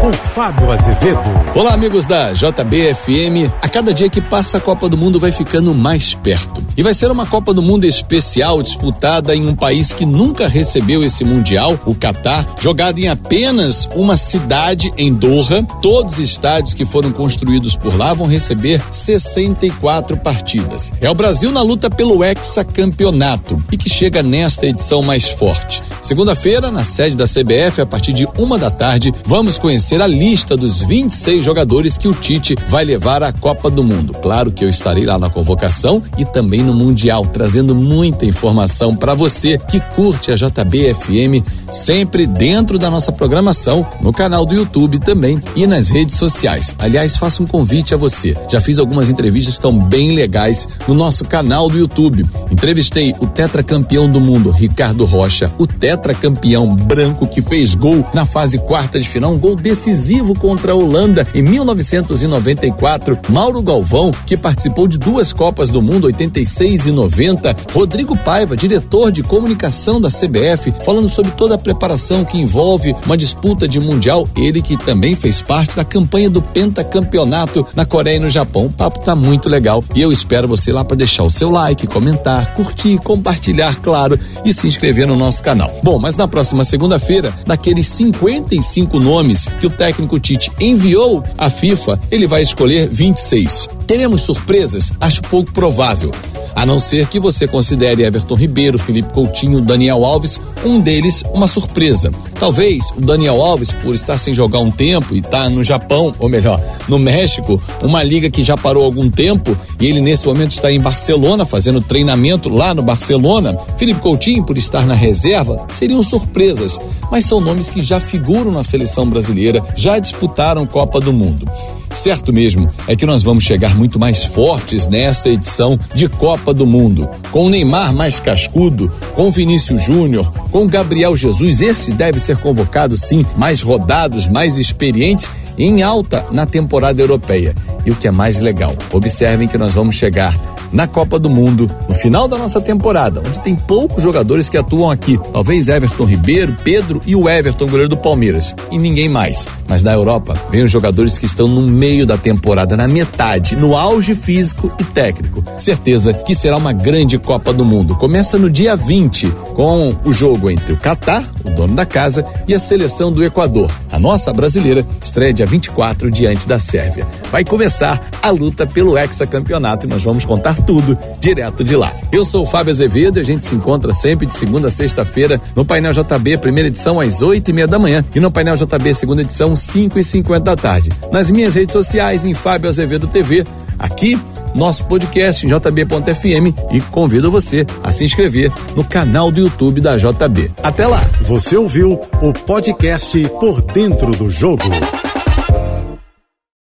com Fábio Azevedo. Olá, amigos da JBFM. A cada dia que passa, a Copa do Mundo vai ficando mais perto. E vai ser uma Copa do Mundo especial, disputada em um país que nunca recebeu esse Mundial, o Catar, jogado em apenas uma cidade, em Doha. Todos os estádios que foram construídos por lá vão receber 64 partidas. É o Brasil na luta pelo hexacampeonato e que chega nesta edição mais forte. Segunda-feira, na sede da CBF, a partir de uma da tarde, vamos conhecer conhecer a lista dos 26 jogadores que o Tite vai levar à Copa do Mundo. Claro que eu estarei lá na convocação e também no Mundial, trazendo muita informação para você que curte a JBFM, sempre dentro da nossa programação, no canal do YouTube também e nas redes sociais. Aliás, faço um convite a você. Já fiz algumas entrevistas estão bem legais no nosso canal do YouTube. Entrevistei o tetracampeão do mundo, Ricardo Rocha, o tetracampeão branco que fez gol na fase quarta de final, um gol desse decisivo contra a Holanda em 1994, Mauro Galvão, que participou de duas Copas do Mundo, 86 e 90, Rodrigo Paiva, diretor de comunicação da CBF, falando sobre toda a preparação que envolve uma disputa de mundial, ele que também fez parte da campanha do pentacampeonato na Coreia e no Japão. O papo tá muito legal e eu espero você lá para deixar o seu like, comentar, curtir, compartilhar, claro, e se inscrever no nosso canal. Bom, mas na próxima segunda-feira, daqueles 55 nomes que o técnico Tite enviou à FIFA, ele vai escolher 26. Teremos surpresas? Acho pouco provável. A não ser que você considere Everton Ribeiro, Felipe Coutinho, Daniel Alves, um deles uma surpresa. Talvez o Daniel Alves, por estar sem jogar um tempo e estar tá no Japão, ou melhor, no México, uma liga que já parou algum tempo, e ele nesse momento está em Barcelona, fazendo treinamento lá no Barcelona. Felipe Coutinho, por estar na reserva, seriam surpresas, mas são nomes que já figuram na seleção brasileira, já disputaram Copa do Mundo. Certo mesmo é que nós vamos chegar muito mais fortes nesta edição de Copa do Mundo. Com o Neymar mais cascudo, com Vinícius Júnior, com Gabriel Jesus, esse deve ser convocado sim, mais rodados, mais experientes, em alta na temporada europeia. E o que é mais legal, observem que nós vamos chegar na Copa do Mundo, no final da nossa temporada, onde tem poucos jogadores que atuam aqui. Talvez Everton Ribeiro, Pedro e o Everton, goleiro do Palmeiras. E ninguém mais. Mas na Europa, vem os jogadores que estão no meio da temporada, na metade, no auge físico e técnico. Certeza que será uma grande Copa do Mundo. Começa no dia 20, com o jogo entre o Catar, o dono da casa, e a seleção do Equador. A nossa brasileira estreia dia 24 diante da Sérvia. Vai começar a luta pelo hexacampeonato e nós vamos contar tudo direto de lá. Eu sou o Fábio Azevedo e a gente se encontra sempre de segunda a sexta-feira no Painel JB, primeira edição às oito e meia da manhã e no Painel JB, segunda edição, cinco e cinquenta da tarde. Nas minhas redes sociais, em Fábio Azevedo TV, aqui nosso podcast em jb.fm e convido você a se inscrever no canal do YouTube da JB. Até lá! Você ouviu o podcast Por Dentro do Jogo.